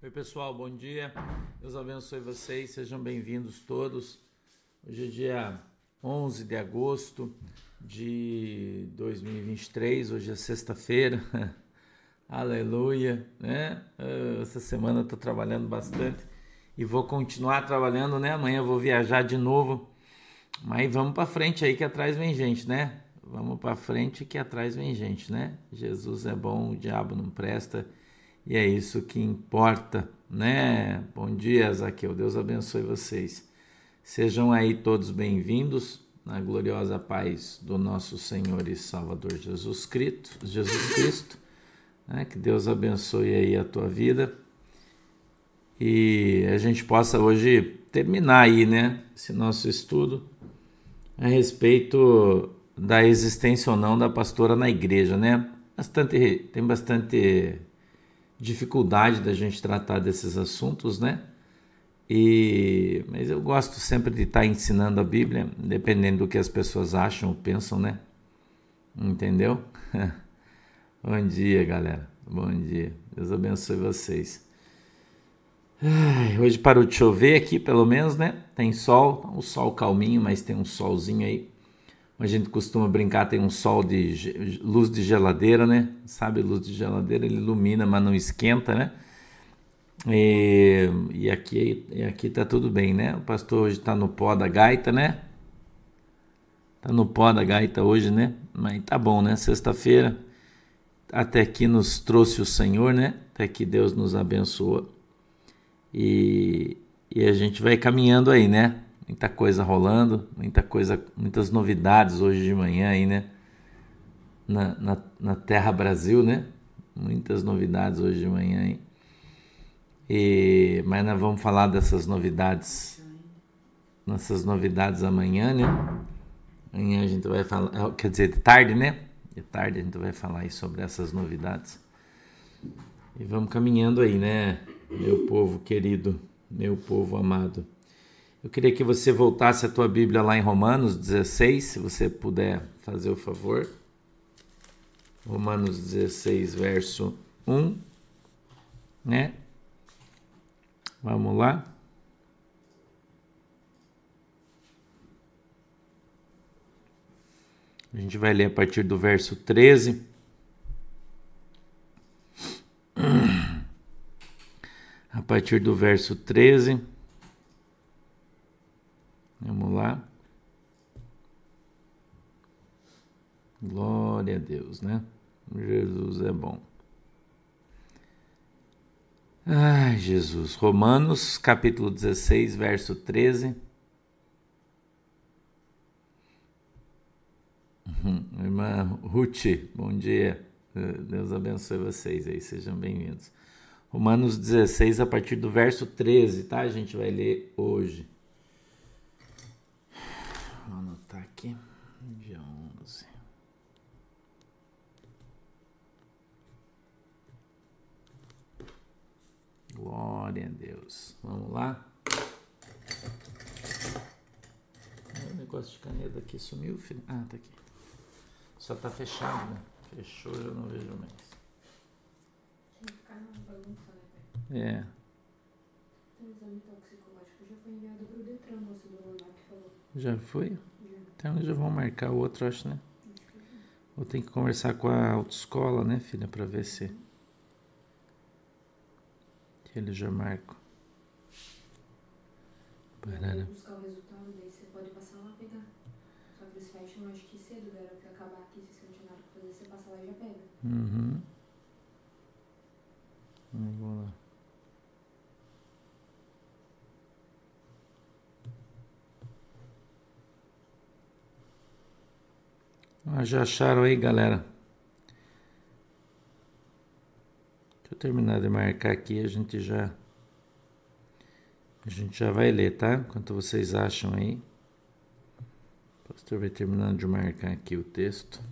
Oi, pessoal, bom dia. Deus abençoe vocês, sejam bem-vindos todos. Hoje é dia 11 de agosto de 2023, hoje é sexta-feira. Aleluia, né? Ah, essa semana eu tô trabalhando bastante e vou continuar trabalhando, né? Amanhã eu vou viajar de novo. Mas vamos para frente aí que atrás vem gente, né? Vamos para frente que atrás vem gente, né? Jesus é bom, o diabo não presta. E é isso que importa, né? Bom dia, Zaqueu. Deus abençoe vocês. Sejam aí todos bem-vindos na gloriosa paz do nosso Senhor e Salvador Jesus Cristo. Jesus Cristo. Né? Que Deus abençoe aí a tua vida. E a gente possa hoje terminar aí, né? Esse nosso estudo a respeito da existência ou não da pastora na igreja, né? Bastante, tem bastante dificuldade da gente tratar desses assuntos, né? E mas eu gosto sempre de estar ensinando a Bíblia, dependendo do que as pessoas acham ou pensam, né? Entendeu? Bom dia, galera. Bom dia. Deus abençoe vocês. Ai, hoje parou de chover aqui, pelo menos, né? Tem sol, o sol calminho, mas tem um solzinho aí. A gente costuma brincar, tem um sol de luz de geladeira, né? Sabe, luz de geladeira, ele ilumina, mas não esquenta, né? E, e aqui, e aqui tá tudo bem, né? O pastor hoje tá no pó da gaita, né? Tá no pó da gaita hoje, né? Mas tá bom, né? Sexta-feira, até aqui nos trouxe o Senhor, né? Até que Deus nos abençoou. E, e a gente vai caminhando aí, né? Muita coisa rolando, muita coisa, muitas novidades hoje de manhã aí, né? Na, na, na Terra Brasil, né? Muitas novidades hoje de manhã aí. E, mas nós vamos falar dessas novidades, nessas novidades amanhã, né? Amanhã a gente vai falar, é, quer dizer, de tarde, né? De tarde a gente vai falar aí sobre essas novidades. E vamos caminhando aí, né? Meu povo querido, meu povo amado. Eu queria que você voltasse a tua Bíblia lá em Romanos 16, se você puder fazer o favor. Romanos 16, verso 1, né? Vamos lá. A gente vai ler a partir do verso 13. A partir do verso 13. Vamos lá. Glória a Deus, né? Jesus é bom. Ai, Jesus. Romanos, capítulo 16, verso 13. Uhum. Irmã Ruth, bom dia. Deus abençoe vocês aí, sejam bem-vindos. Romanos 16, a partir do verso 13, tá? A gente vai ler hoje. Vou anotar aqui. Dia 11. Glória a Deus. Vamos lá. O negócio de caneta aqui sumiu, filho. Ah, tá aqui. Só tá fechado, né? Fechou, eu não vejo mais. É. Tem exame toxicológico já foi enviado para o Detran, moço do. Já foi? Então já vão marcar o outro, acho, né? Ou tem que conversar com a autoescola, né, filha, para ver se. Eles já marcam. Parará. buscar o resultado, daí você pode passar lá pegar. Só que eles fecham, acho que cedo, galera, que acabar aqui, se você não tiver nada pra fazer, você passa lá e já pega. Uhum. Vamos lá. Ah, já acharam aí, galera? Deixa eu terminar de marcar aqui, a gente já a gente já vai ler, tá? Enquanto vocês acham aí. O pastor vai terminando de marcar aqui o texto.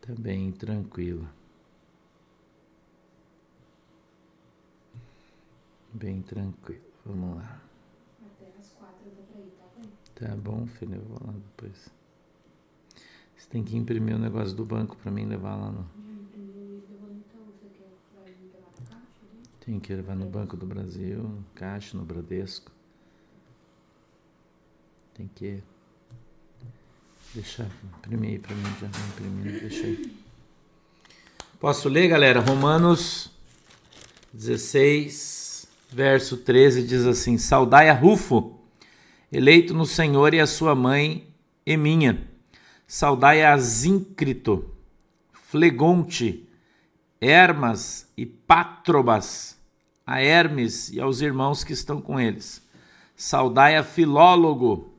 Tá bem tranquilo. Bem tranquilo. Vamos lá. Tá bom, filho, eu vou lá depois. Você tem que imprimir o negócio do banco para mim levar lá no. Tem que levar no Banco do Brasil, Caixa, no Bradesco. Tem que deixar imprimir aí para mim, já imprimindo, deixa aí. Posso ler, galera? Romanos 16, verso 13 diz assim: Saudai a Rufo, eleito no Senhor, e a sua mãe Eminha. Saudai a Zíncrito, Flegonte, Hermas e Pátrobas, a Hermes e aos irmãos que estão com eles. Saudai a Filólogo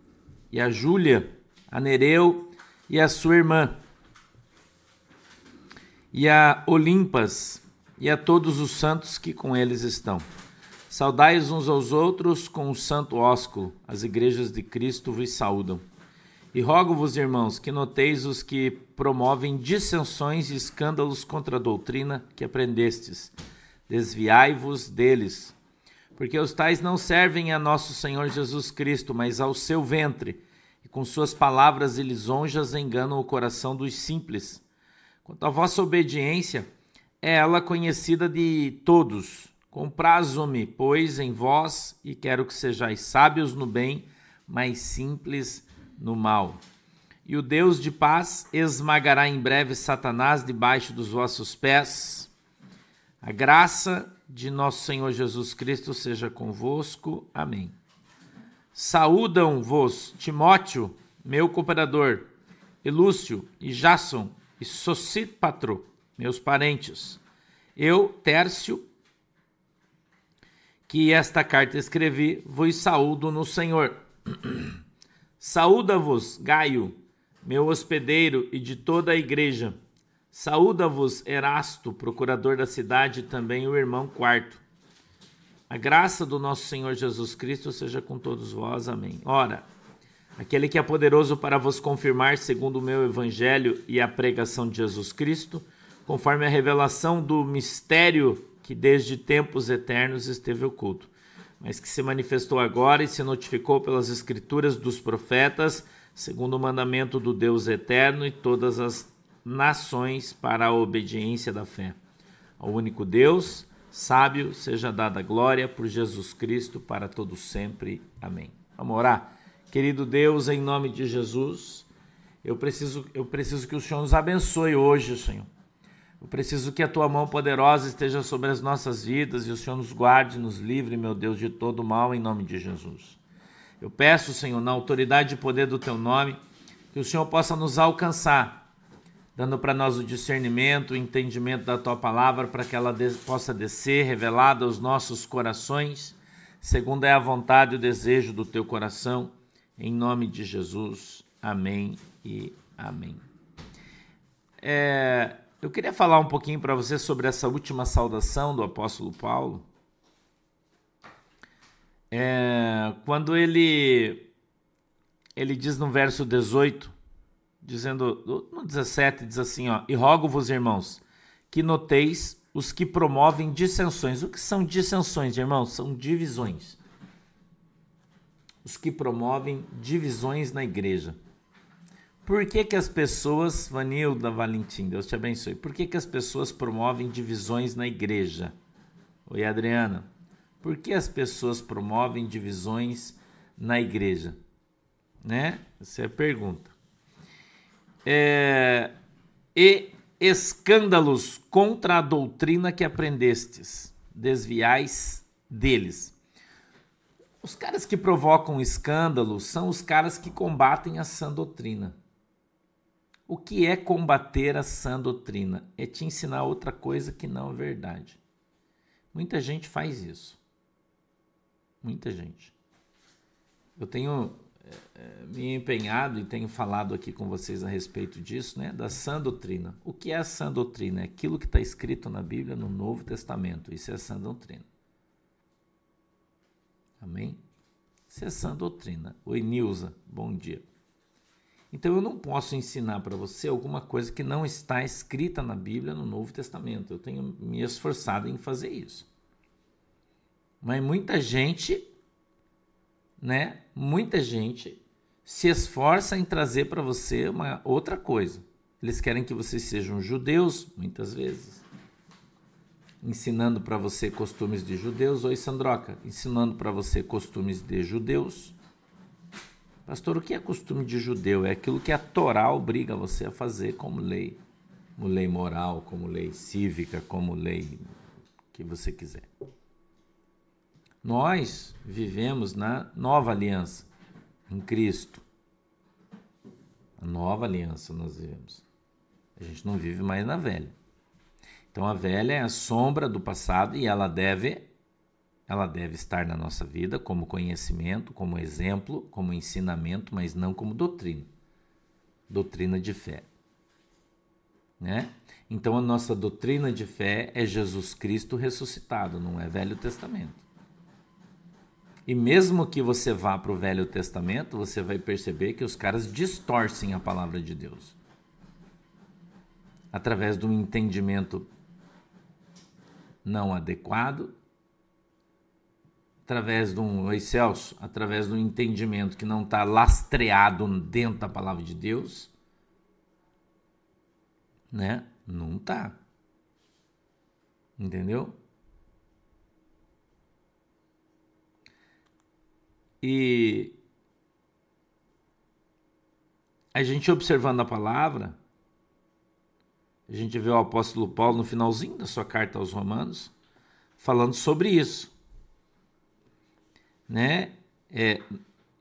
e a Júlia, a Nereu e a sua irmã, e a Olimpas e a todos os santos que com eles estão. Saudai-os uns aos outros com o santo ósculo. As igrejas de Cristo vos saúdam. E rogo-vos, irmãos, que noteis os que promovem dissensões e escândalos contra a doutrina que aprendestes. Desviai-vos deles. Porque os tais não servem a nosso Senhor Jesus Cristo, mas ao seu ventre, e com suas palavras e lisonjas enganam o coração dos simples. Quanto à vossa obediência, é ela conhecida de todos. Comprazo-me, pois, em vós, e quero que sejais sábios no bem, mas simples no mal. E o Deus de paz esmagará em breve Satanás debaixo dos vossos pés. A graça de nosso Senhor Jesus Cristo seja convosco. Amém. Saúdam-vos Timóteo, meu cooperador, e Lúcio e Jasson e Sosípatro, meus parentes. Eu, Tércio, que esta carta escrevi, vos saúdo no Senhor. Saúda-vos, Gaio, meu hospedeiro e de toda a igreja. Saúda-vos, Erasto, procurador da cidade, e também o irmão Quarto. A graça do nosso Senhor Jesus Cristo seja com todos vós. Amém. Ora, aquele que é poderoso para vos confirmar, segundo o meu evangelho e a pregação de Jesus Cristo, conforme a revelação do mistério que desde tempos eternos esteve oculto mas que se manifestou agora e se notificou pelas escrituras dos profetas, segundo o mandamento do Deus eterno e todas as nações para a obediência da fé. Ao único Deus, sábio, seja dada glória por Jesus Cristo para todos sempre. Amém. Vamos orar. Querido Deus, em nome de Jesus, eu preciso, eu preciso que o Senhor nos abençoe hoje, Senhor. Eu preciso que a tua mão poderosa esteja sobre as nossas vidas e o Senhor nos guarde, nos livre, meu Deus, de todo mal, em nome de Jesus. Eu peço, Senhor, na autoridade e poder do teu nome, que o Senhor possa nos alcançar, dando para nós o discernimento, o entendimento da tua palavra, para que ela possa descer revelada aos nossos corações, segundo é a vontade e o desejo do teu coração, em nome de Jesus. Amém e amém. É, eu queria falar um pouquinho para você sobre essa última saudação do apóstolo Paulo. É, quando ele ele diz no verso 18, dizendo no 17 diz assim, ó: "E rogo-vos, irmãos, que noteis os que promovem dissensões. O que são dissensões, irmãos? São divisões. Os que promovem divisões na igreja. Por que, que as pessoas, Vanilda Valentim, Deus te abençoe, por que, que as pessoas promovem divisões na igreja? Oi, Adriana. Por que as pessoas promovem divisões na igreja? Né? Essa é a pergunta. É, e escândalos contra a doutrina que aprendestes, desviais deles. Os caras que provocam escândalo são os caras que combatem a sã doutrina. O que é combater a sã doutrina? É te ensinar outra coisa que não é verdade. Muita gente faz isso. Muita gente. Eu tenho é, me empenhado e tenho falado aqui com vocês a respeito disso, né? Da sã doutrina. O que é a sã doutrina? É aquilo que está escrito na Bíblia no Novo Testamento. Isso é a sã doutrina. Amém? Isso é sã doutrina. Oi, Nilza, bom dia. Então eu não posso ensinar para você alguma coisa que não está escrita na Bíblia no Novo Testamento. Eu tenho me esforçado em fazer isso. Mas muita gente, né? Muita gente se esforça em trazer para você uma outra coisa. Eles querem que vocês sejam judeus, muitas vezes. ensinando para você costumes de judeus. Oi, Sandroca, ensinando para você costumes de judeus. Pastor, o que é costume de judeu? É aquilo que a Torá obriga você a fazer como lei, como lei moral, como lei cívica, como lei que você quiser. Nós vivemos na nova aliança, em Cristo. A nova aliança nós vivemos. A gente não vive mais na velha. Então a velha é a sombra do passado e ela deve ela deve estar na nossa vida como conhecimento, como exemplo, como ensinamento, mas não como doutrina. Doutrina de fé. Né? Então a nossa doutrina de fé é Jesus Cristo ressuscitado, não é Velho Testamento. E mesmo que você vá para o Velho Testamento, você vai perceber que os caras distorcem a palavra de Deus através de um entendimento não adequado, através de um, Celso, através de um entendimento que não está lastreado dentro da palavra de Deus, né? Não tá. Entendeu? E a gente observando a palavra, a gente vê o apóstolo Paulo no finalzinho da sua carta aos Romanos falando sobre isso. Né? É,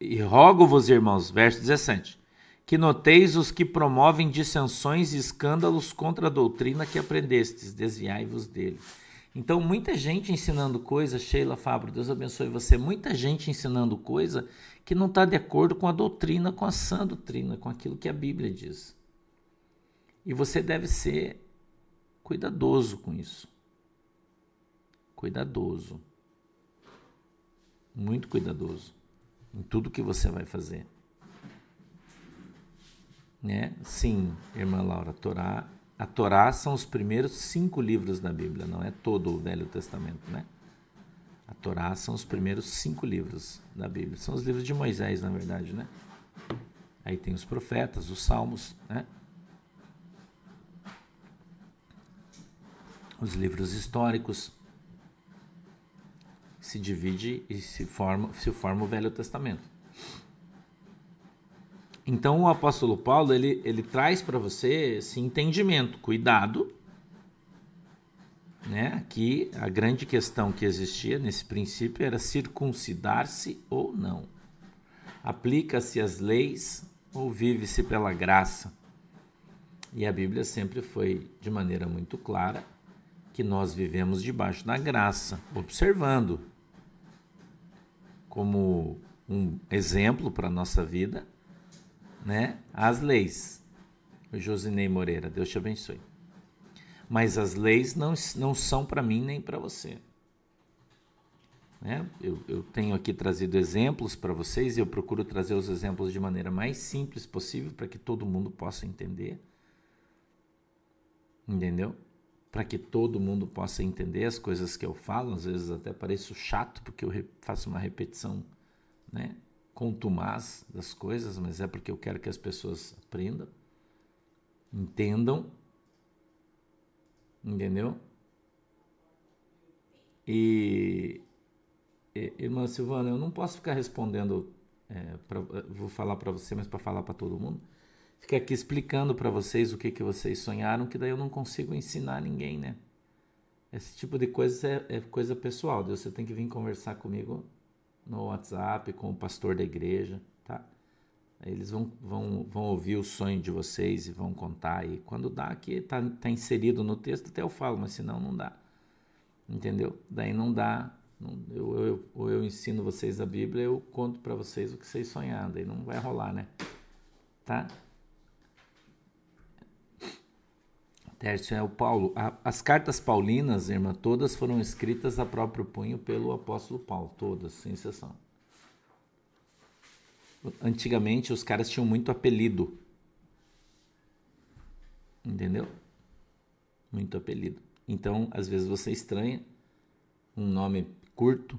e rogo-vos, irmãos, verso 17, que noteis os que promovem dissensões e escândalos contra a doutrina que aprendestes, desviai-vos dele. Então, muita gente ensinando coisa, Sheila Fabro, Deus abençoe você, muita gente ensinando coisa que não está de acordo com a doutrina, com a sã doutrina, com aquilo que a Bíblia diz. E você deve ser cuidadoso com isso. Cuidadoso. Muito cuidadoso em tudo que você vai fazer. Né? Sim, irmã Laura, a Torá, a Torá são os primeiros cinco livros da Bíblia, não é todo o Velho Testamento, né? A Torá são os primeiros cinco livros da Bíblia. São os livros de Moisés, na verdade, né? Aí tem os profetas, os salmos, né? os livros históricos, se divide e se forma, se forma o Velho Testamento. Então o apóstolo Paulo ele, ele traz para você esse entendimento, cuidado, né? Aqui a grande questão que existia nesse princípio era circuncidar-se ou não. Aplica-se as leis ou vive-se pela graça? E a Bíblia sempre foi de maneira muito clara que nós vivemos debaixo da graça, observando como um exemplo para a nossa vida, né, as leis. Josinei Moreira, Deus te abençoe. Mas as leis não, não são para mim nem para você. Né? Eu, eu tenho aqui trazido exemplos para vocês e eu procuro trazer os exemplos de maneira mais simples possível para que todo mundo possa entender. Entendeu? Para que todo mundo possa entender as coisas que eu falo. Às vezes até pareço chato porque eu faço uma repetição, né, contumaz das coisas, mas é porque eu quero que as pessoas aprendam, entendam, entendeu? E, irmã Silvana, eu não posso ficar respondendo, é, pra, vou falar para você, mas para falar para todo mundo ficar aqui explicando para vocês o que, que vocês sonharam, que daí eu não consigo ensinar ninguém, né? Esse tipo de coisa é, é coisa pessoal. Você tem que vir conversar comigo no WhatsApp, com o pastor da igreja, tá? Eles vão, vão, vão ouvir o sonho de vocês e vão contar. E quando dá, aqui tá, tá inserido no texto, até eu falo, mas senão não dá. Entendeu? Daí não dá. Eu, eu, ou eu ensino vocês a Bíblia, eu conto para vocês o que vocês sonharam. Daí não vai rolar, né? Tá? Tércio é o Paulo. as cartas paulinas, irmã, todas foram escritas a próprio punho pelo apóstolo Paulo, todas, sem exceção. Antigamente os caras tinham muito apelido. Entendeu? Muito apelido. Então, às vezes você estranha um nome curto,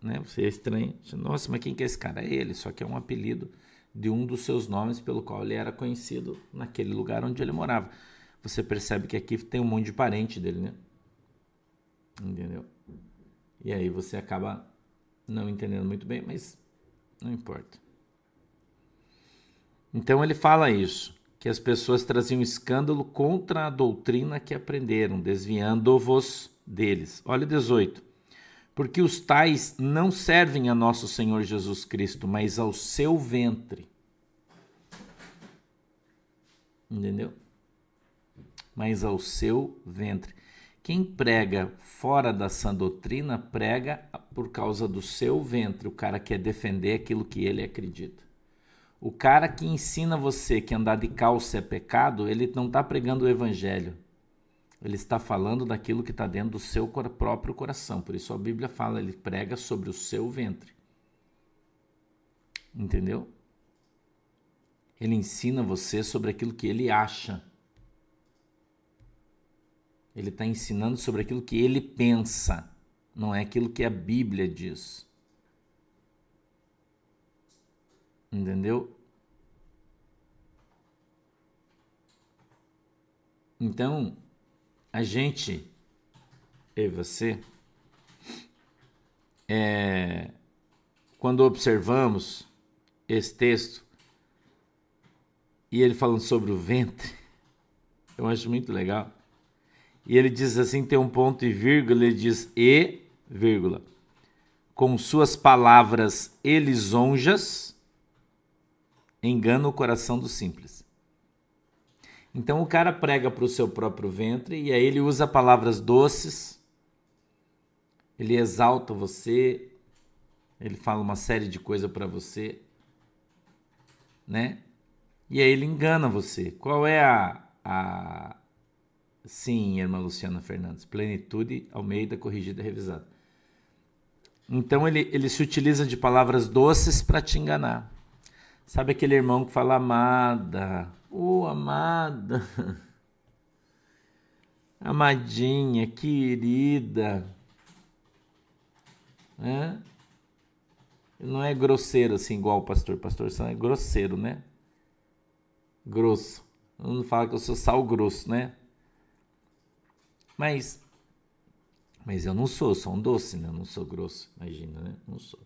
né? Você é estranha. Nossa, mas quem que é esse cara? É ele, só que é um apelido de um dos seus nomes pelo qual ele era conhecido naquele lugar onde ele morava. você percebe que aqui tem um monte de parente dele, né? Entendeu? E aí você acaba não entendendo muito bem, mas não importa. Então ele fala isso, que as pessoas traziam escândalo contra a doutrina que aprenderam, desviando-vos deles. Olha 18. Porque os tais não servem a nosso Senhor Jesus Cristo, mas ao seu ventre. Entendeu? Mas ao seu ventre. Quem prega fora da sã doutrina prega por causa do seu ventre. O cara quer defender aquilo que ele acredita. O cara que ensina você que andar de calça é pecado, ele não está pregando o evangelho. Ele está falando daquilo que está dentro do seu próprio coração. Por isso a Bíblia fala, ele prega sobre o seu ventre. Entendeu? Ele ensina você sobre aquilo que ele acha. Ele está ensinando sobre aquilo que ele pensa, não é aquilo que a Bíblia diz. Entendeu? Então, a gente, eu e você, é, quando observamos esse texto e ele falando sobre o ventre, eu acho muito legal. E ele diz assim, tem um ponto e vírgula, ele diz e, vírgula, com suas palavras elisonjas, engana o coração do simples. Então o cara prega para o seu próprio ventre e aí ele usa palavras doces, ele exalta você, ele fala uma série de coisas para você, né? E aí ele engana você. Qual é a, a... Sim, irmã Luciana Fernandes, plenitude Almeida corrigida e revisada. Então ele, ele se utiliza de palavras doces para te enganar. Sabe aquele irmão que fala amada, Ô oh, amada, amadinha, querida, né? Não é grosseiro assim igual o pastor. Pastor é grosseiro, né? Grosso. Não fala que eu sou sal grosso, né? Mas, mas eu não sou, sou um doce, né? Eu não sou grosso, imagina, né? Não sou.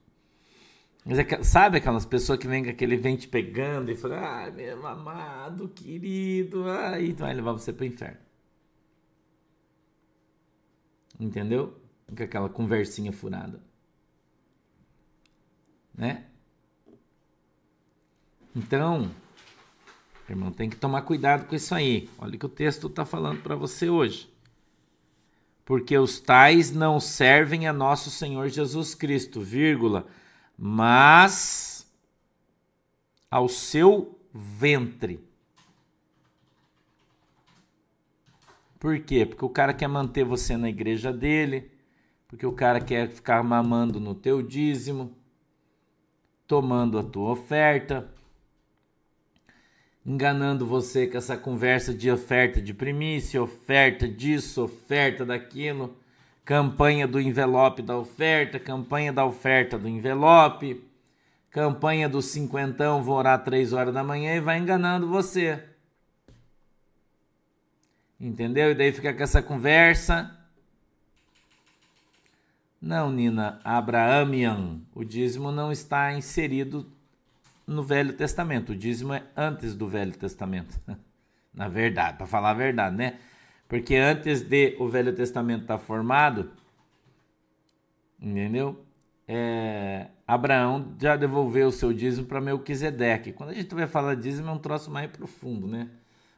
Mas é, sabe aquelas pessoas que vêm com aquele vem te pegando e falam, ah, meu amado, querido, aí vai levar você para o inferno. Entendeu? Com aquela conversinha furada. Né? Então, irmão, tem que tomar cuidado com isso aí. Olha o que o texto está falando para você hoje. Porque os tais não servem a nosso Senhor Jesus Cristo, vírgula mas ao seu ventre. Por quê? Porque o cara quer manter você na igreja dele, porque o cara quer ficar mamando no teu dízimo, tomando a tua oferta, enganando você com essa conversa de oferta de primícia, oferta disso, oferta daquilo campanha do envelope da oferta, campanha da oferta do envelope, campanha do cinquentão, vou orar três horas da manhã e vai enganando você. Entendeu? E daí fica com essa conversa. Não, Nina, Abraamian, o dízimo não está inserido no Velho Testamento. O dízimo é antes do Velho Testamento. Na verdade, para falar a verdade, né? Porque antes de o Velho Testamento estar tá formado, entendeu? É, Abraão já devolveu o seu dízimo para Melquisedeque. Quando a gente vai falar dízimo é um troço mais profundo, né?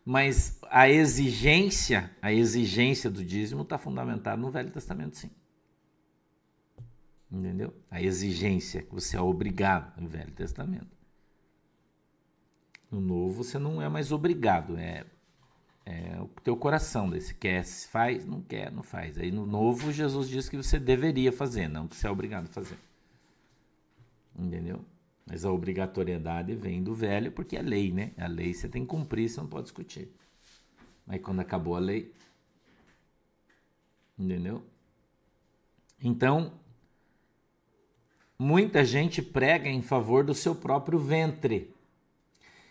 Mas a exigência, a exigência do dízimo está fundamentada no Velho Testamento, sim. Entendeu? A exigência que você é obrigado no Velho Testamento. No Novo você não é mais obrigado, é é, o teu coração, daí se quer, faz, não quer, não faz. Aí no novo Jesus diz que você deveria fazer, não que você é obrigado a fazer. Entendeu? Mas a obrigatoriedade vem do velho porque é lei, né? A lei você tem que cumprir, você não pode discutir. Mas quando acabou a lei, entendeu? Então, muita gente prega em favor do seu próprio ventre.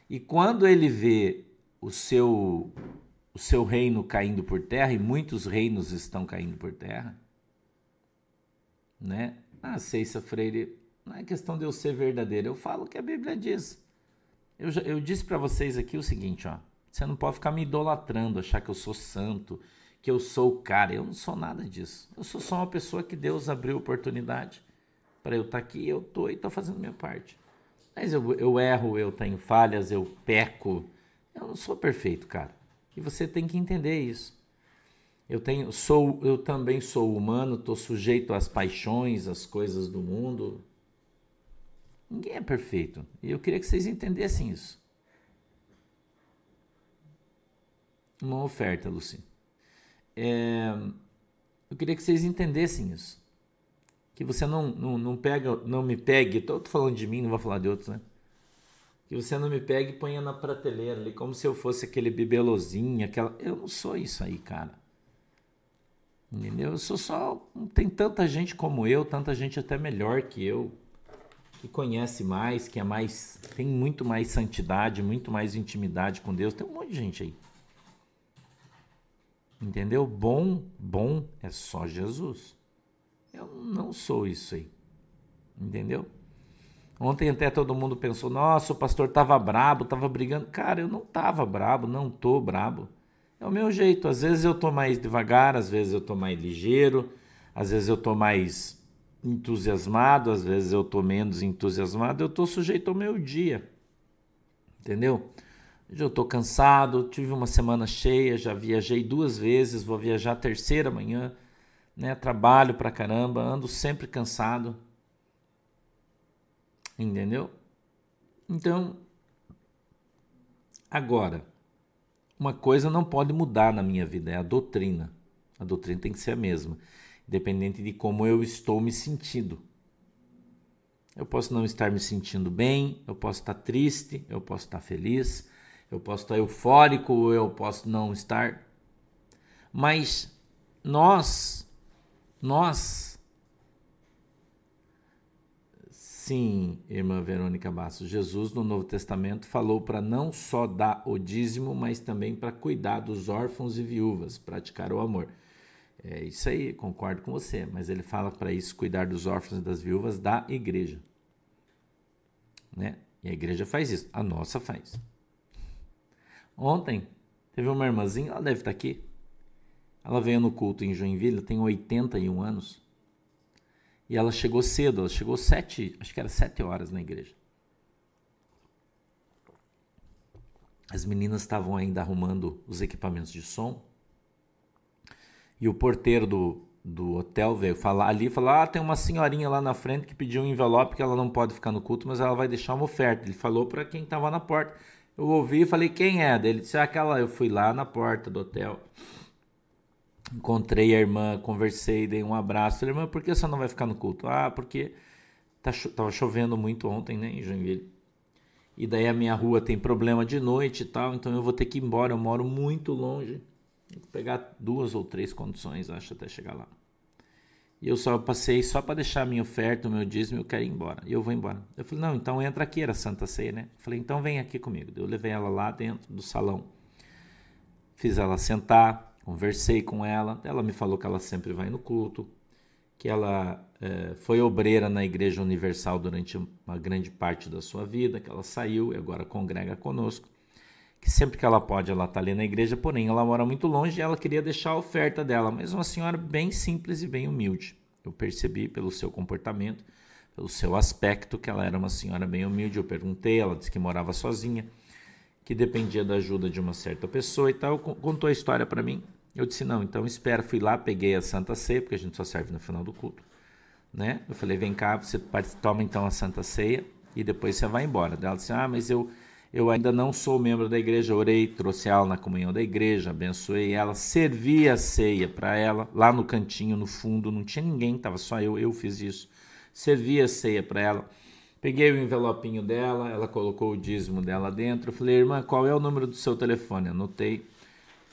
E quando ele vê o seu o seu reino caindo por terra e muitos reinos estão caindo por terra, né? Ah, Ceissa Freire, não é questão de eu ser verdadeiro, eu falo o que a Bíblia diz. Eu, já, eu disse para vocês aqui o seguinte, ó, você não pode ficar me idolatrando, achar que eu sou santo, que eu sou o cara. Eu não sou nada disso. Eu sou só uma pessoa que Deus abriu oportunidade para eu estar tá aqui. Eu tô e estou fazendo minha parte. Mas eu, eu erro, eu tenho falhas, eu peco. Eu não sou perfeito, cara. E você tem que entender isso. Eu tenho, sou, eu também sou humano, estou sujeito às paixões, às coisas do mundo. Ninguém é perfeito. E eu queria que vocês entendessem isso. Uma oferta, Luci. É, eu queria que vocês entendessem isso. Que você não, não, não, pega, não me pegue, estou falando de mim, não vou falar de outros, né? Que você não me pegue e ponha na prateleira ali, como se eu fosse aquele bibelozinho, aquela. Eu não sou isso aí, cara. Entendeu? Eu sou só. Tem tanta gente como eu, tanta gente até melhor que eu, que conhece mais, que é mais. tem muito mais santidade, muito mais intimidade com Deus. Tem um monte de gente aí. Entendeu? Bom, bom é só Jesus. Eu não sou isso aí. Entendeu? Ontem até todo mundo pensou: nossa, o pastor tava brabo, tava brigando. Cara, eu não tava brabo, não tô brabo. É o meu jeito. Às vezes eu tô mais devagar, às vezes eu tô mais ligeiro, às vezes eu tô mais entusiasmado, às vezes eu tô menos entusiasmado. Eu tô sujeito ao meu dia. Entendeu? Hoje eu estou cansado, tive uma semana cheia, já viajei duas vezes, vou viajar terceira amanhã, né? Trabalho pra caramba, ando sempre cansado. Entendeu? Então, agora, uma coisa não pode mudar na minha vida, é a doutrina. A doutrina tem que ser a mesma, independente de como eu estou me sentindo. Eu posso não estar me sentindo bem, eu posso estar triste, eu posso estar feliz, eu posso estar eufórico, eu posso não estar. Mas nós, nós, sim, irmã Verônica Bastos, Jesus no Novo Testamento falou para não só dar o dízimo, mas também para cuidar dos órfãos e viúvas, praticar o amor. É isso aí, concordo com você, mas ele fala para isso cuidar dos órfãos e das viúvas da igreja. Né? E a igreja faz isso, a nossa faz. Ontem teve uma irmãzinha, ela deve estar aqui. Ela veio no culto em Joinville, tem 81 anos. E ela chegou cedo, ela chegou sete, acho que era sete horas na igreja. As meninas estavam ainda arrumando os equipamentos de som. E o porteiro do, do hotel veio falar ali, falar: "Ah, tem uma senhorinha lá na frente que pediu um envelope que ela não pode ficar no culto, mas ela vai deixar uma oferta". Ele falou para quem estava na porta. Eu ouvi e falei, quem é? Ele disse, aquela. Eu fui lá na porta do hotel. Encontrei a irmã, conversei, dei um abraço. Falei, irmã, por que você não vai ficar no culto? Ah, porque tá tava chovendo muito ontem, né, em Joinville. E daí a minha rua tem problema de noite e tal, então eu vou ter que ir embora. Eu moro muito longe. Vou pegar duas ou três condições, acho, até chegar lá. E eu só passei só para deixar a minha oferta, o meu dízimo, eu quero ir embora. E eu vou embora. Eu falei, não, então entra aqui, era Santa Ceia, né? Eu falei, então vem aqui comigo. Eu levei ela lá dentro do salão. Fiz ela sentar, conversei com ela. Ela me falou que ela sempre vai no culto, que ela é, foi obreira na Igreja Universal durante uma grande parte da sua vida, que ela saiu e agora congrega conosco que sempre que ela pode, ela está ali na igreja, porém ela mora muito longe e ela queria deixar a oferta dela, mas uma senhora bem simples e bem humilde. Eu percebi pelo seu comportamento, pelo seu aspecto, que ela era uma senhora bem humilde. Eu perguntei, ela disse que morava sozinha, que dependia da ajuda de uma certa pessoa e tal. Contou a história para mim. Eu disse: não, então espera. Fui lá, peguei a Santa Ceia, porque a gente só serve no final do culto. Né? Eu falei: vem cá, você toma então a Santa Ceia e depois você vai embora. Ela disse: ah, mas eu eu ainda não sou membro da igreja, orei, trouxe ela na comunhão da igreja, abençoei ela, servi a ceia para ela, lá no cantinho, no fundo, não tinha ninguém, estava só eu, eu fiz isso. Servi a ceia para ela. Peguei o envelopinho dela, ela colocou o dízimo dela dentro. Eu falei, irmã, qual é o número do seu telefone? Anotei,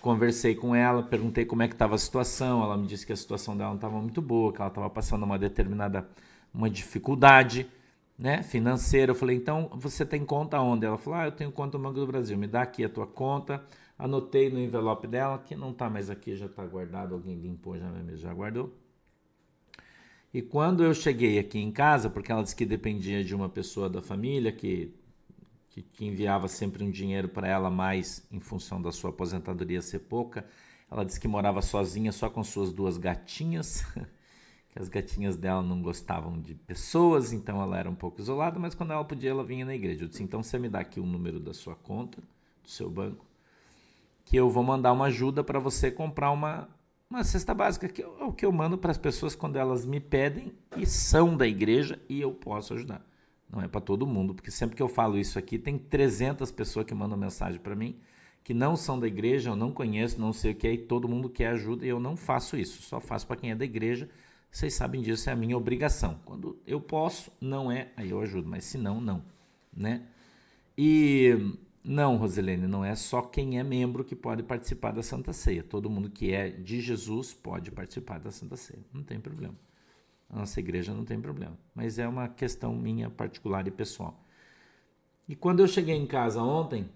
conversei com ela, perguntei como é que estava a situação. Ela me disse que a situação dela não estava muito boa, que ela estava passando uma determinada uma dificuldade né, financeira. Eu falei, então você tem conta onde? Ela falou, ah, eu tenho conta no Banco do Brasil, me dá aqui a tua conta, Anotei no envelope dela, que não está mais aqui, já está guardado, alguém limpou, já, já guardou. E quando eu cheguei aqui em casa, porque ela disse que dependia de uma pessoa da família que, que, que enviava sempre um dinheiro para ela mais em função da sua aposentadoria ser pouca, ela disse que morava sozinha só com suas duas gatinhas, que as gatinhas dela não gostavam de pessoas, então ela era um pouco isolada, mas quando ela podia, ela vinha na igreja. Eu disse: então você me dá aqui o número da sua conta, do seu banco, que eu vou mandar uma ajuda para você comprar uma, uma cesta básica, que é o que eu mando para as pessoas quando elas me pedem e são da igreja e eu posso ajudar. Não é para todo mundo, porque sempre que eu falo isso aqui, tem 300 pessoas que mandam mensagem para mim que não são da igreja, eu não conheço, não sei o que e todo mundo quer ajuda e eu não faço isso, só faço para quem é da igreja. Vocês sabem disso, é a minha obrigação. Quando eu posso, não é, aí eu ajudo, mas se não, não, né? E não, Roselene, não é só quem é membro que pode participar da Santa Ceia. Todo mundo que é de Jesus pode participar da Santa Ceia. Não tem problema. A nossa igreja não tem problema. Mas é uma questão minha particular e pessoal. E quando eu cheguei em casa ontem,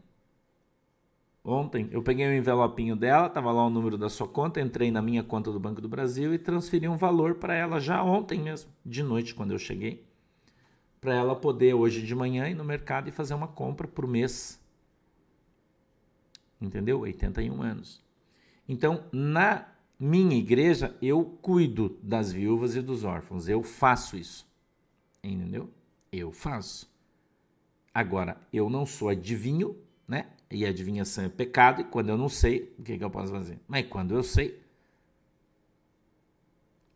ontem, eu peguei o um envelopinho dela, estava lá o número da sua conta, entrei na minha conta do Banco do Brasil e transferi um valor para ela já ontem mesmo, de noite, quando eu cheguei, para ela poder hoje de manhã ir no mercado e fazer uma compra por mês entendeu? 81 anos. Então, na minha igreja, eu cuido das viúvas e dos órfãos. Eu faço isso. Entendeu? Eu faço. Agora, eu não sou adivinho, né? E adivinhação é pecado, e quando eu não sei, o que, que eu posso fazer? Mas quando eu sei,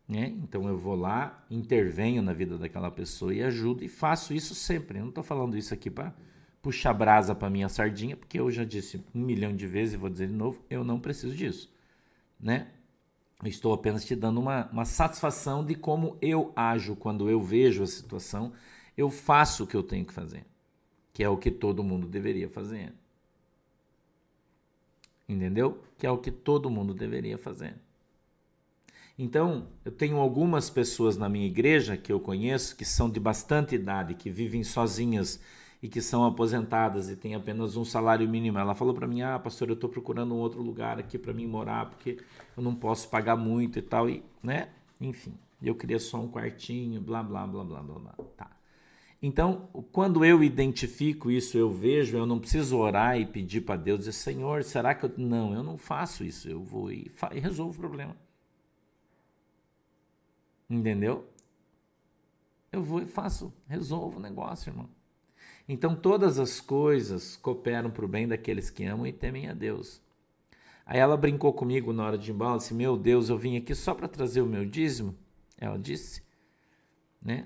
né? Então eu vou lá, intervenho na vida daquela pessoa e ajudo, e faço isso sempre. Eu não estou falando isso aqui para puxar brasa para minha sardinha, porque eu já disse um milhão de vezes e vou dizer de novo, eu não preciso disso, né? Estou apenas te dando uma, uma satisfação de como eu ajo quando eu vejo a situação, eu faço o que eu tenho que fazer, que é o que todo mundo deveria fazer. Entendeu? Que é o que todo mundo deveria fazer. Então, eu tenho algumas pessoas na minha igreja que eu conheço que são de bastante idade, que vivem sozinhas e que são aposentadas e têm apenas um salário mínimo. Ela falou para mim: "Ah, pastor, eu estou procurando um outro lugar aqui para mim morar porque eu não posso pagar muito e tal e, né? Enfim, eu queria só um quartinho, blá blá blá blá blá blá. Tá. Então, quando eu identifico isso, eu vejo, eu não preciso orar e pedir para Deus dizer: "Senhor, será que eu não, eu não faço isso. Eu vou e, e resolvo o problema." Entendeu? Eu vou e faço, resolvo o negócio, irmão. Então todas as coisas cooperam para o bem daqueles que amam e temem a Deus. Aí ela brincou comigo na hora de ir embora, disse: Meu Deus, eu vim aqui só para trazer o meu dízimo. Ela disse, né?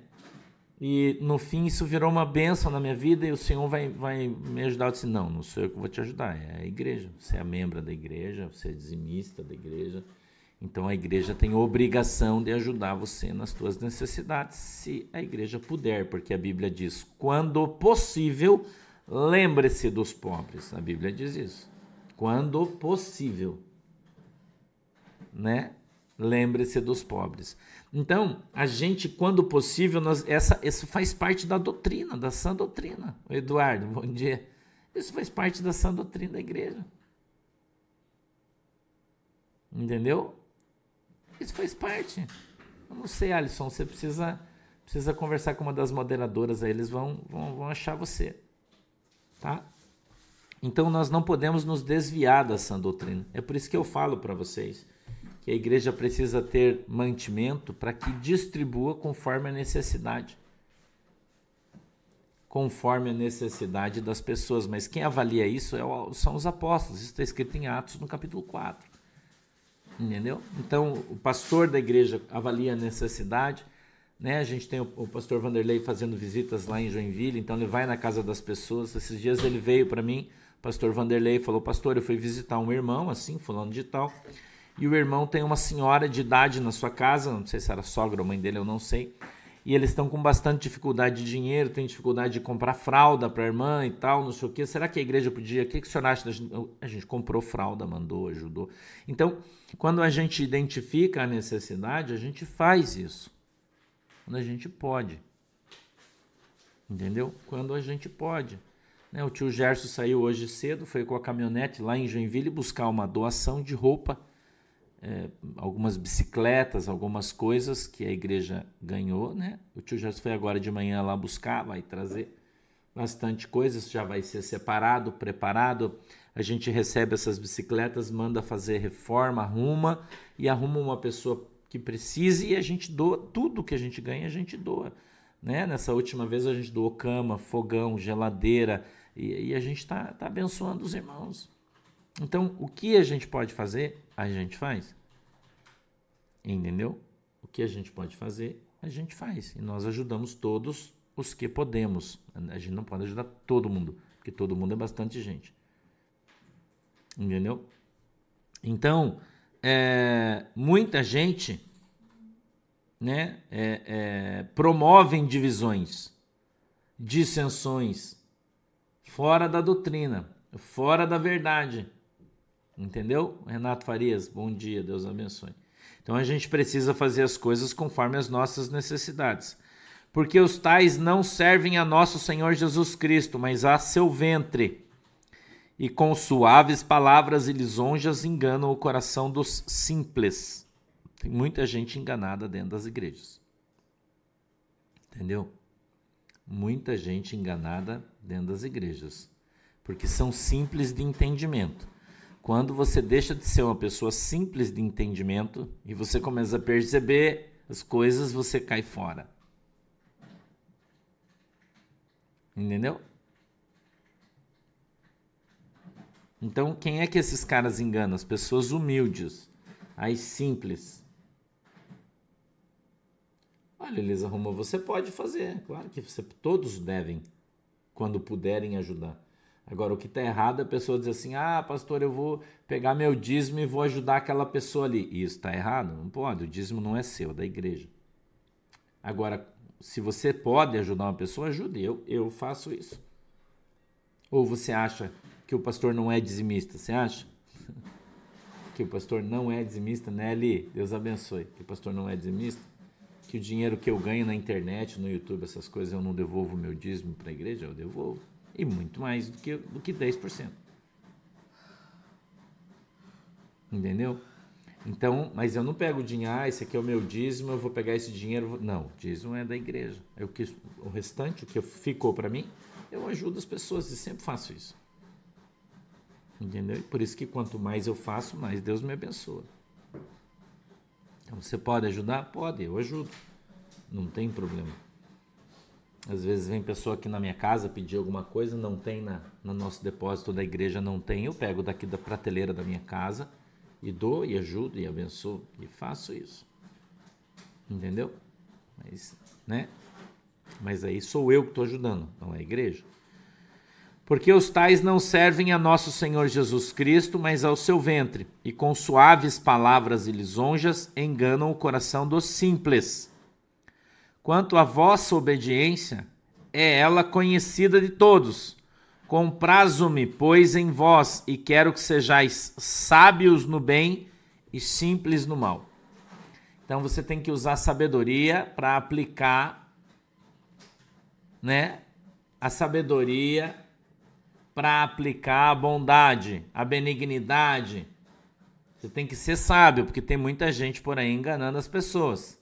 E no fim isso virou uma bênção na minha vida e o Senhor vai, vai me ajudar. Eu disse: Não, não sou eu que vou te ajudar, é a igreja. Você é membro da igreja, você é dizimista da igreja. Então a igreja tem obrigação de ajudar você nas suas necessidades, se a igreja puder, porque a Bíblia diz: quando possível, lembre-se dos pobres. A Bíblia diz isso. Quando possível, né? Lembre-se dos pobres. Então, a gente, quando possível, nós, essa, isso faz parte da doutrina, da sã doutrina. Eduardo, bom dia. Isso faz parte da sã doutrina da igreja. Entendeu? Isso faz parte. Eu não sei, Alisson, você precisa, precisa conversar com uma das moderadoras aí, eles vão, vão, vão achar você. Tá? Então nós não podemos nos desviar dessa doutrina. É por isso que eu falo para vocês que a igreja precisa ter mantimento para que distribua conforme a necessidade. Conforme a necessidade das pessoas. Mas quem avalia isso é são os apóstolos. Isso está escrito em Atos no capítulo 4. Entendeu? Então, o pastor da igreja avalia a necessidade. Né? A gente tem o, o pastor Vanderlei fazendo visitas lá em Joinville, então ele vai na casa das pessoas. Esses dias ele veio para mim, pastor Vanderlei, falou: Pastor, eu fui visitar um irmão, assim, fulano de tal. E o irmão tem uma senhora de idade na sua casa, não sei se era sogra ou mãe dele, eu não sei e eles estão com bastante dificuldade de dinheiro, tem dificuldade de comprar fralda para a irmã e tal, não sei o quê. Será que a igreja podia? O que, que o senhor acha? A gente comprou fralda, mandou, ajudou. Então, quando a gente identifica a necessidade, a gente faz isso. Quando a gente pode. Entendeu? Quando a gente pode. Né? O tio Gerson saiu hoje cedo, foi com a caminhonete lá em Joinville buscar uma doação de roupa, é, algumas bicicletas, algumas coisas que a igreja ganhou. Né? O tio Gerson foi agora de manhã lá buscar, vai trazer bastante coisas, já vai ser separado, preparado. A gente recebe essas bicicletas, manda fazer reforma, arruma e arruma uma pessoa que precise e a gente doa tudo que a gente ganha, a gente doa. Né? Nessa última vez a gente doou cama, fogão, geladeira e, e a gente está tá abençoando os irmãos. Então, o que a gente pode fazer, a gente faz. Entendeu? O que a gente pode fazer, a gente faz. E nós ajudamos todos os que podemos. A gente não pode ajudar todo mundo, porque todo mundo é bastante gente. Entendeu? Então, é, muita gente né, é, é, promovem divisões, dissensões, fora da doutrina, fora da verdade. Entendeu? Renato Farias, bom dia, Deus abençoe. Então a gente precisa fazer as coisas conforme as nossas necessidades. Porque os tais não servem a nosso Senhor Jesus Cristo, mas a seu ventre e com suaves palavras e lisonjas enganam o coração dos simples. Tem muita gente enganada dentro das igrejas. Entendeu? Muita gente enganada dentro das igrejas. Porque são simples de entendimento. Quando você deixa de ser uma pessoa simples de entendimento e você começa a perceber as coisas, você cai fora. Entendeu? Então, quem é que esses caras enganam? As pessoas humildes, as simples. Olha, Elisa Roma, você pode fazer, claro que você, todos devem, quando puderem ajudar. Agora, o que está errado é a pessoa dizer assim: ah, pastor, eu vou pegar meu dízimo e vou ajudar aquela pessoa ali. Isso está errado? Não pode, o dízimo não é seu, é da igreja. Agora, se você pode ajudar uma pessoa, ajude. Eu, eu faço isso. Ou você acha que o pastor não é dizimista, você acha? Que o pastor não é dizimista, né, Ali? Deus abençoe. Que o pastor não é dizimista. Que o dinheiro que eu ganho na internet, no YouTube, essas coisas, eu não devolvo meu dízimo para a igreja, eu devolvo. E muito mais do que, do que 10%. Entendeu? Então, mas eu não pego o dinheiro, ah, esse aqui é o meu dízimo, eu vou pegar esse dinheiro. Não, dízimo é da igreja. É que, o restante, o que ficou para mim, eu ajudo as pessoas e sempre faço isso. Entendeu? por isso que quanto mais eu faço, mais Deus me abençoa. Então você pode ajudar? Pode, eu ajudo. Não tem problema. Às vezes vem pessoa aqui na minha casa pedir alguma coisa, não tem na, no nosso depósito da igreja, não tem. Eu pego daqui da prateleira da minha casa e dou e ajudo e abençoo e faço isso. Entendeu? Mas, né? Mas aí sou eu que estou ajudando, não é a igreja. Porque os tais não servem a nosso Senhor Jesus Cristo, mas ao seu ventre, e com suaves palavras e lisonjas enganam o coração dos simples. Quanto à vossa obediência, é ela conhecida de todos. Comprazo-me, pois, em vós, e quero que sejais sábios no bem e simples no mal. Então você tem que usar sabedoria para aplicar, né? A sabedoria para aplicar a bondade, a benignidade. Você tem que ser sábio, porque tem muita gente por aí enganando as pessoas.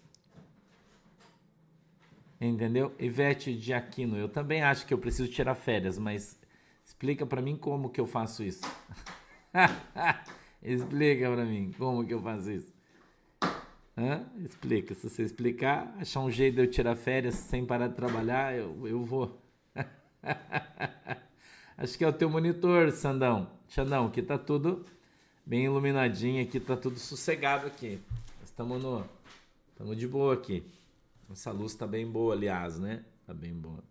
Entendeu? Ivete de Aquino, eu também acho que eu preciso tirar férias, mas explica para mim como que eu faço isso. explica para mim como que eu faço isso. Hã? Explica. Se você explicar, achar um jeito de eu tirar férias sem parar de trabalhar, eu, eu vou. Acho que é o teu monitor, Sandão. Xandão, aqui tá tudo bem iluminadinho, aqui tá tudo sossegado aqui. Estamos no estamos de boa aqui. Essa luz tá bem boa, aliás, né? Tá bem boa.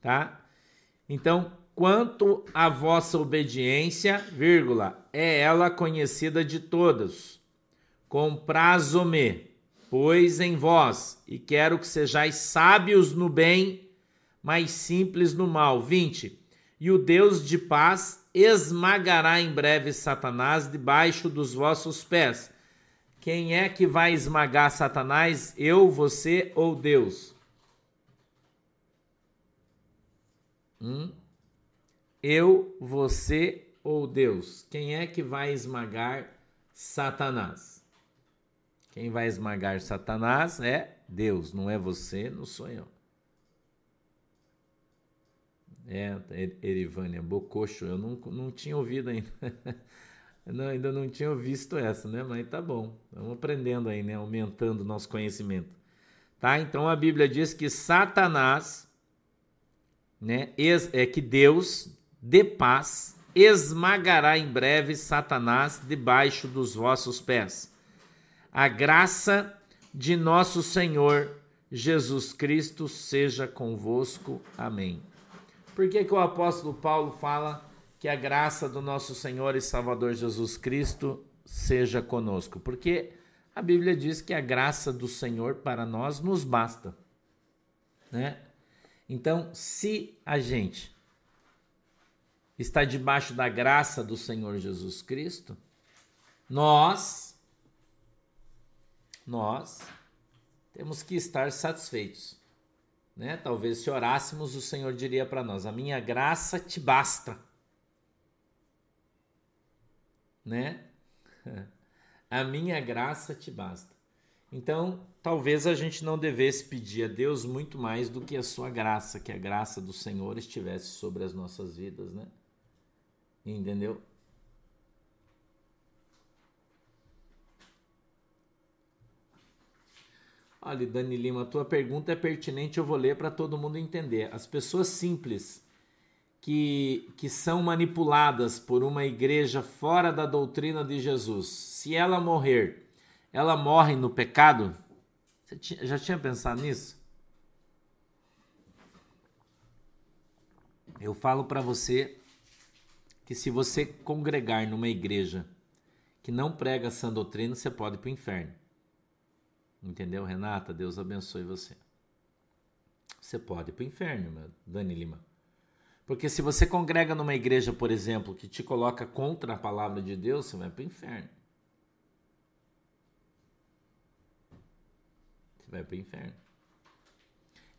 Tá? Então, quanto à vossa obediência, vírgula, é ela conhecida de todos. Comprazo-me, pois em vós, e quero que sejais sábios no bem mais simples no mal. 20. E o Deus de paz esmagará em breve Satanás debaixo dos vossos pés. Quem é que vai esmagar Satanás? Eu, você ou Deus? Hum? Eu, você ou Deus? Quem é que vai esmagar Satanás? Quem vai esmagar Satanás é Deus, não é você, não sou. É, Erivânia, Bococho, eu não, não tinha ouvido ainda. não, ainda não tinha visto essa, né? Mas tá bom, vamos aprendendo aí, né? Aumentando o nosso conhecimento. Tá? Então a Bíblia diz que Satanás, né? É que Deus, de paz, esmagará em breve Satanás debaixo dos vossos pés. A graça de nosso Senhor Jesus Cristo seja convosco. Amém. Por que, que o apóstolo Paulo fala que a graça do nosso Senhor e Salvador Jesus Cristo seja conosco? Porque a Bíblia diz que a graça do Senhor para nós nos basta, né? Então, se a gente está debaixo da graça do Senhor Jesus Cristo, nós nós temos que estar satisfeitos. Né? Talvez se orássemos, o Senhor diria para nós: A minha graça te basta. Né? A minha graça te basta. Então, talvez a gente não devesse pedir a Deus muito mais do que a sua graça, que a graça do Senhor estivesse sobre as nossas vidas, né? Entendeu? Olha, Dani Lima, a tua pergunta é pertinente, eu vou ler para todo mundo entender. As pessoas simples que, que são manipuladas por uma igreja fora da doutrina de Jesus, se ela morrer, ela morre no pecado? Você já tinha pensado nisso? Eu falo para você que se você congregar numa igreja que não prega essa doutrina, você pode ir para o inferno. Entendeu, Renata? Deus abençoe você. Você pode ir para o inferno, Dani Lima. Porque se você congrega numa igreja, por exemplo, que te coloca contra a palavra de Deus, você vai para o inferno. Você vai para o inferno.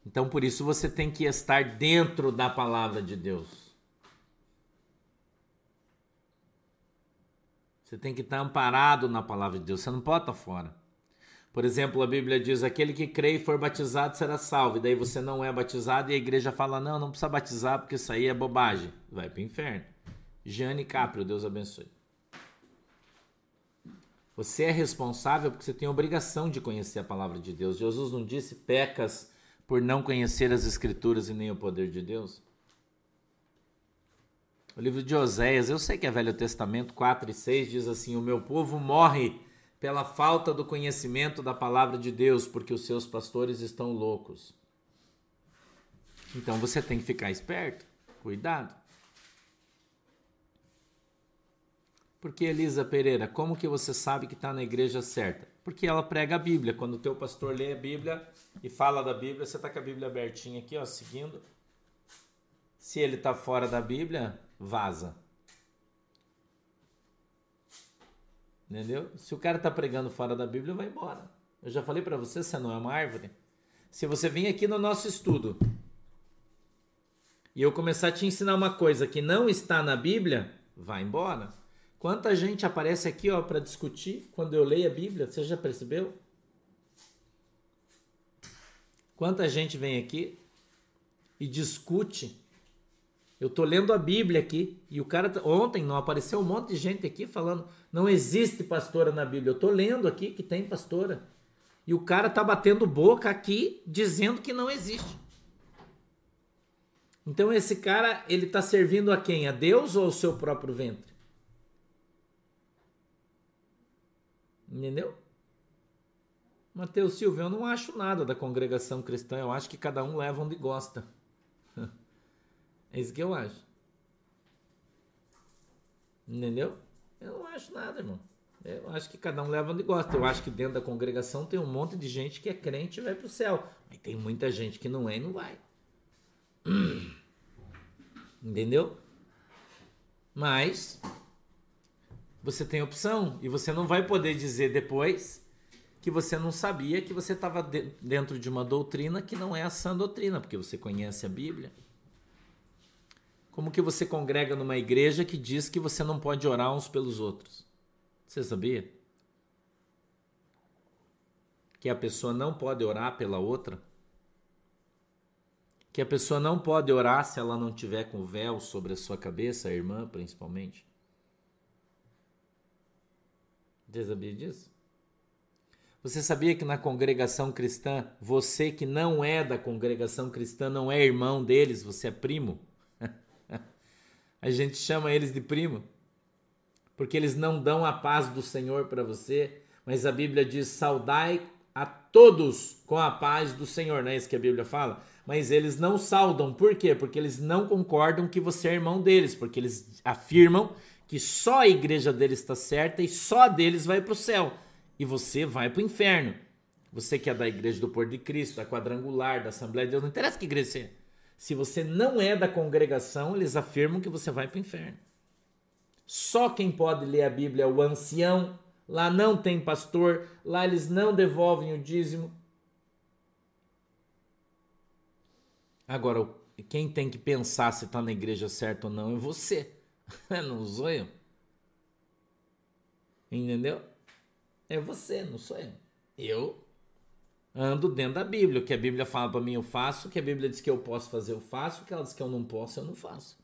Então, por isso, você tem que estar dentro da palavra de Deus. Você tem que estar amparado na palavra de Deus. Você não pode estar fora. Por exemplo, a Bíblia diz: aquele que crê e for batizado será salvo. E daí você não é batizado e a igreja fala: não, não precisa batizar porque isso aí é bobagem. Vai para o inferno. Jane Caprio, Deus abençoe. Você é responsável porque você tem a obrigação de conhecer a palavra de Deus. Jesus não disse pecas por não conhecer as escrituras e nem o poder de Deus? O livro de Oséias, eu sei que é Velho Testamento 4 e 6 diz assim: O meu povo morre pela falta do conhecimento da palavra de Deus, porque os seus pastores estão loucos. Então você tem que ficar esperto, cuidado. Porque Elisa Pereira, como que você sabe que está na igreja certa? Porque ela prega a Bíblia. Quando o teu pastor lê a Bíblia e fala da Bíblia, você está com a Bíblia abertinha aqui, ó, seguindo. Se ele está fora da Bíblia, vaza. Entendeu? Se o cara tá pregando fora da Bíblia, vai embora. Eu já falei para você, você não é uma árvore. Se você vir aqui no nosso estudo e eu começar a te ensinar uma coisa que não está na Bíblia, vai embora. Quanta gente aparece aqui, ó, para discutir quando eu leio a Bíblia? Você já percebeu? Quanta gente vem aqui e discute eu tô lendo a Bíblia aqui e o cara tá, ontem não apareceu um monte de gente aqui falando não existe pastora na Bíblia. Eu tô lendo aqui que tem pastora. E o cara tá batendo boca aqui dizendo que não existe. Então esse cara, ele tá servindo a quem? A Deus ou ao seu próprio ventre? Entendeu? Mateus Silva, eu não acho nada da congregação cristã, eu acho que cada um leva onde gosta. É isso que eu acho. Entendeu? Eu não acho nada, irmão. Eu acho que cada um leva onde gosta. Eu acho que dentro da congregação tem um monte de gente que é crente e vai pro céu. Mas tem muita gente que não é e não vai. Entendeu? Mas você tem opção e você não vai poder dizer depois que você não sabia que você estava dentro de uma doutrina que não é a sã doutrina, porque você conhece a Bíblia. Como que você congrega numa igreja que diz que você não pode orar uns pelos outros? Você sabia? Que a pessoa não pode orar pela outra? Que a pessoa não pode orar se ela não tiver com véu sobre a sua cabeça, a irmã principalmente? Você sabia disso? Você sabia que na congregação cristã, você que não é da congregação cristã não é irmão deles, você é primo? A gente chama eles de primo, porque eles não dão a paz do Senhor para você, mas a Bíblia diz: saudai a todos com a paz do Senhor, não é isso que a Bíblia fala? Mas eles não saudam, por quê? Porque eles não concordam que você é irmão deles, porque eles afirmam que só a igreja deles está certa e só a deles vai para o céu e você vai para o inferno. Você que é da igreja do Porto de Cristo, da quadrangular, da Assembleia de Deus, não interessa que igreja você é. Se você não é da congregação, eles afirmam que você vai para o inferno. Só quem pode ler a Bíblia é o ancião. Lá não tem pastor, lá eles não devolvem o dízimo. Agora, quem tem que pensar se está na igreja certa ou não é você, não sou eu. Entendeu? É você, não sou eu. Eu ando dentro da Bíblia. O que a Bíblia fala para mim, eu faço. O que a Bíblia diz que eu posso fazer, eu faço. O que ela diz que eu não posso, eu não faço.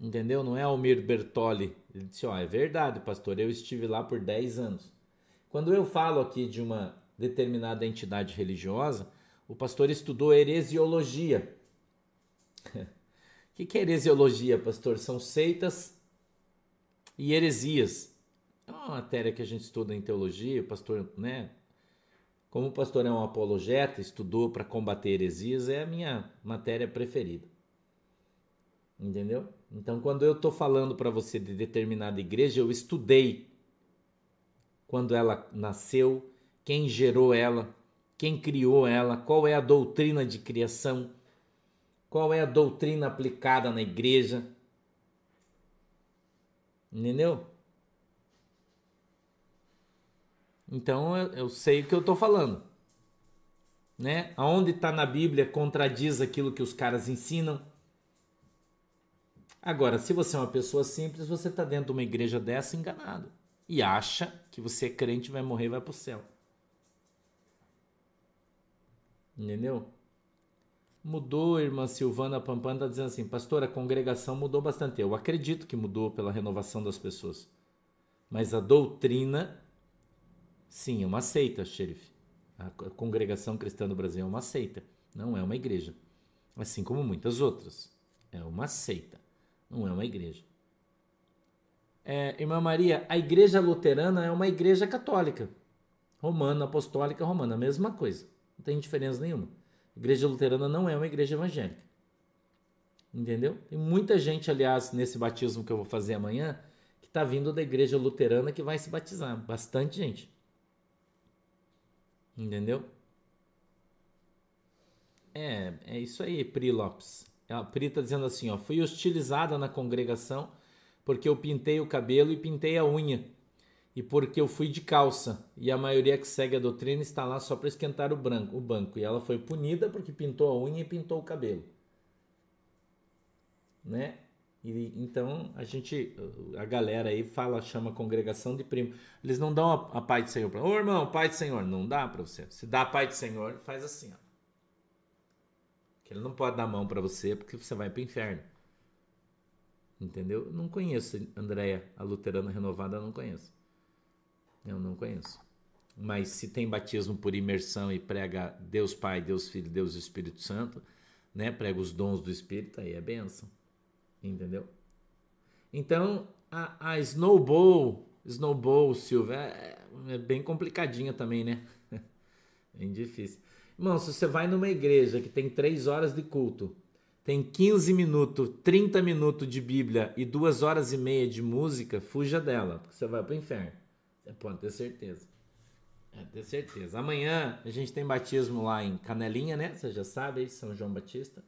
Entendeu? Não é Almir Bertoli. Ele disse: Ó, oh, é verdade, pastor, eu estive lá por 10 anos. Quando eu falo aqui de uma determinada entidade religiosa, o pastor estudou heresiologia. O que é heresiologia, pastor? São seitas e heresias. É uma matéria que a gente estuda em teologia, o pastor, né? Como o pastor é um apologeta, estudou para combater heresias, é a minha matéria preferida. Entendeu? Então, quando eu estou falando para você de determinada igreja, eu estudei quando ela nasceu, quem gerou ela, quem criou ela, qual é a doutrina de criação, qual é a doutrina aplicada na igreja, Entendeu? Então eu, eu sei o que eu estou falando. Né? Aonde está na Bíblia contradiz aquilo que os caras ensinam. Agora, se você é uma pessoa simples, você está dentro de uma igreja dessa enganado e acha que você é crente, vai morrer e vai para o céu. Entendeu? Mudou, irmã Silvana Pampana está dizendo assim, pastor, a congregação mudou bastante. Eu acredito que mudou pela renovação das pessoas. Mas a doutrina, sim, é uma seita, xerife. A congregação cristã do Brasil é uma seita, não é uma igreja. Assim como muitas outras. É uma seita, não é uma igreja. É, irmã Maria, a igreja luterana é uma igreja católica. Romana, apostólica, romana, a mesma coisa. Não tem diferença nenhuma. Igreja luterana não é uma igreja evangélica. Entendeu? Tem muita gente, aliás, nesse batismo que eu vou fazer amanhã, que está vindo da igreja luterana que vai se batizar. Bastante gente. Entendeu? É, é isso aí, Pri Lopes. A Pri está dizendo assim, ó, fui hostilizada na congregação porque eu pintei o cabelo e pintei a unha e porque eu fui de calça e a maioria que segue a doutrina está lá só para esquentar o, branco, o banco. E ela foi punida porque pintou a unha e pintou o cabelo. Né? E, então a gente, a galera aí fala, chama congregação de primo. Eles não dão a, a Pai do Senhor para. Ô irmão, Pai do Senhor, não dá para você. Se dá a Pai do Senhor, faz assim, ó. Que ele não pode dar a mão para você porque você vai para o inferno. Entendeu? Não conheço Andréia, a luterana renovada, não conheço. Eu não conheço. Mas se tem batismo por imersão e prega Deus Pai, Deus Filho, Deus Espírito Santo, né? Prega os dons do Espírito, aí é benção. Entendeu? Então, a, a Snowball, Snowball, Silva, é, é bem complicadinha também, né? bem difícil. Irmão, se você vai numa igreja que tem três horas de culto, tem 15 minutos, 30 minutos de Bíblia e duas horas e meia de música, fuja dela, porque você vai para o inferno. Você pode ter certeza. É, ter certeza. Amanhã a gente tem batismo lá em Canelinha, né? Você já sabe, São João Batista.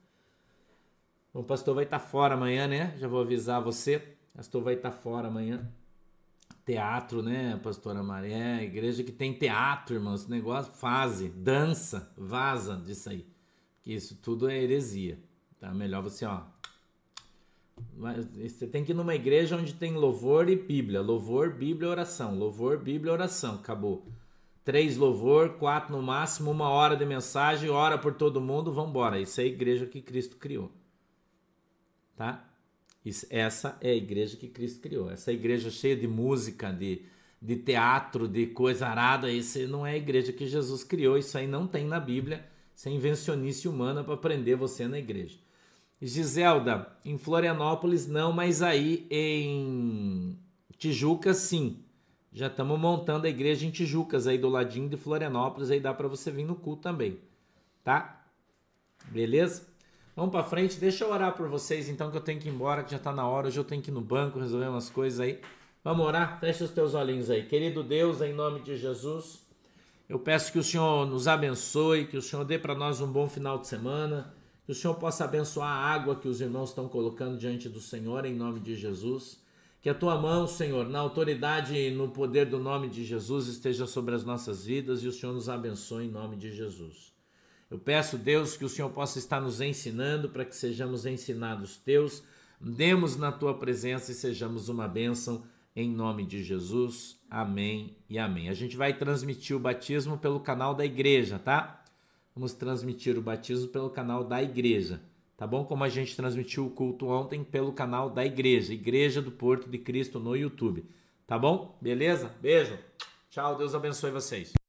O pastor vai estar tá fora amanhã, né? Já vou avisar você. Pastor vai estar tá fora amanhã. Teatro, né, pastora Maria? É, igreja que tem teatro, irmão. Esse negócio, fase, dança, vaza disso aí. Que isso tudo é heresia. Tá melhor você, ó. Você tem que ir numa igreja onde tem louvor e Bíblia. Louvor, Bíblia, oração. Louvor, Bíblia, oração. Acabou. Três louvor, quatro no máximo, uma hora de mensagem, hora por todo mundo, vambora. Isso é a igreja que Cristo criou. Tá? Essa é a igreja que Cristo criou. Essa igreja cheia de música, de, de teatro, de coisa arada, isso não é a igreja que Jesus criou. Isso aí não tem na Bíblia. Isso é invencionice humana para prender você na igreja. Giselda, em Florianópolis não, mas aí em Tijuca sim. Já estamos montando a igreja em Tijucas aí do ladinho de Florianópolis, aí dá para você vir no culto também, tá? Beleza? Vamos para frente, deixa eu orar por vocês então que eu tenho que ir embora, que já está na hora, hoje eu tenho que ir no banco resolver umas coisas aí. Vamos orar? Fecha os teus olhinhos aí. Querido Deus, em nome de Jesus, eu peço que o Senhor nos abençoe, que o Senhor dê para nós um bom final de semana, que o Senhor possa abençoar a água que os irmãos estão colocando diante do Senhor, em nome de Jesus. Que a tua mão, Senhor, na autoridade e no poder do nome de Jesus esteja sobre as nossas vidas e o Senhor nos abençoe em nome de Jesus. Eu peço, Deus, que o Senhor possa estar nos ensinando para que sejamos ensinados teus, demos na tua presença e sejamos uma bênção em nome de Jesus. Amém e amém. A gente vai transmitir o batismo pelo canal da igreja, tá? Vamos transmitir o batismo pelo canal da igreja tá bom? Como a gente transmitiu o culto ontem pelo canal da igreja, Igreja do Porto de Cristo no YouTube, tá bom? Beleza? Beijo. Tchau, Deus abençoe vocês.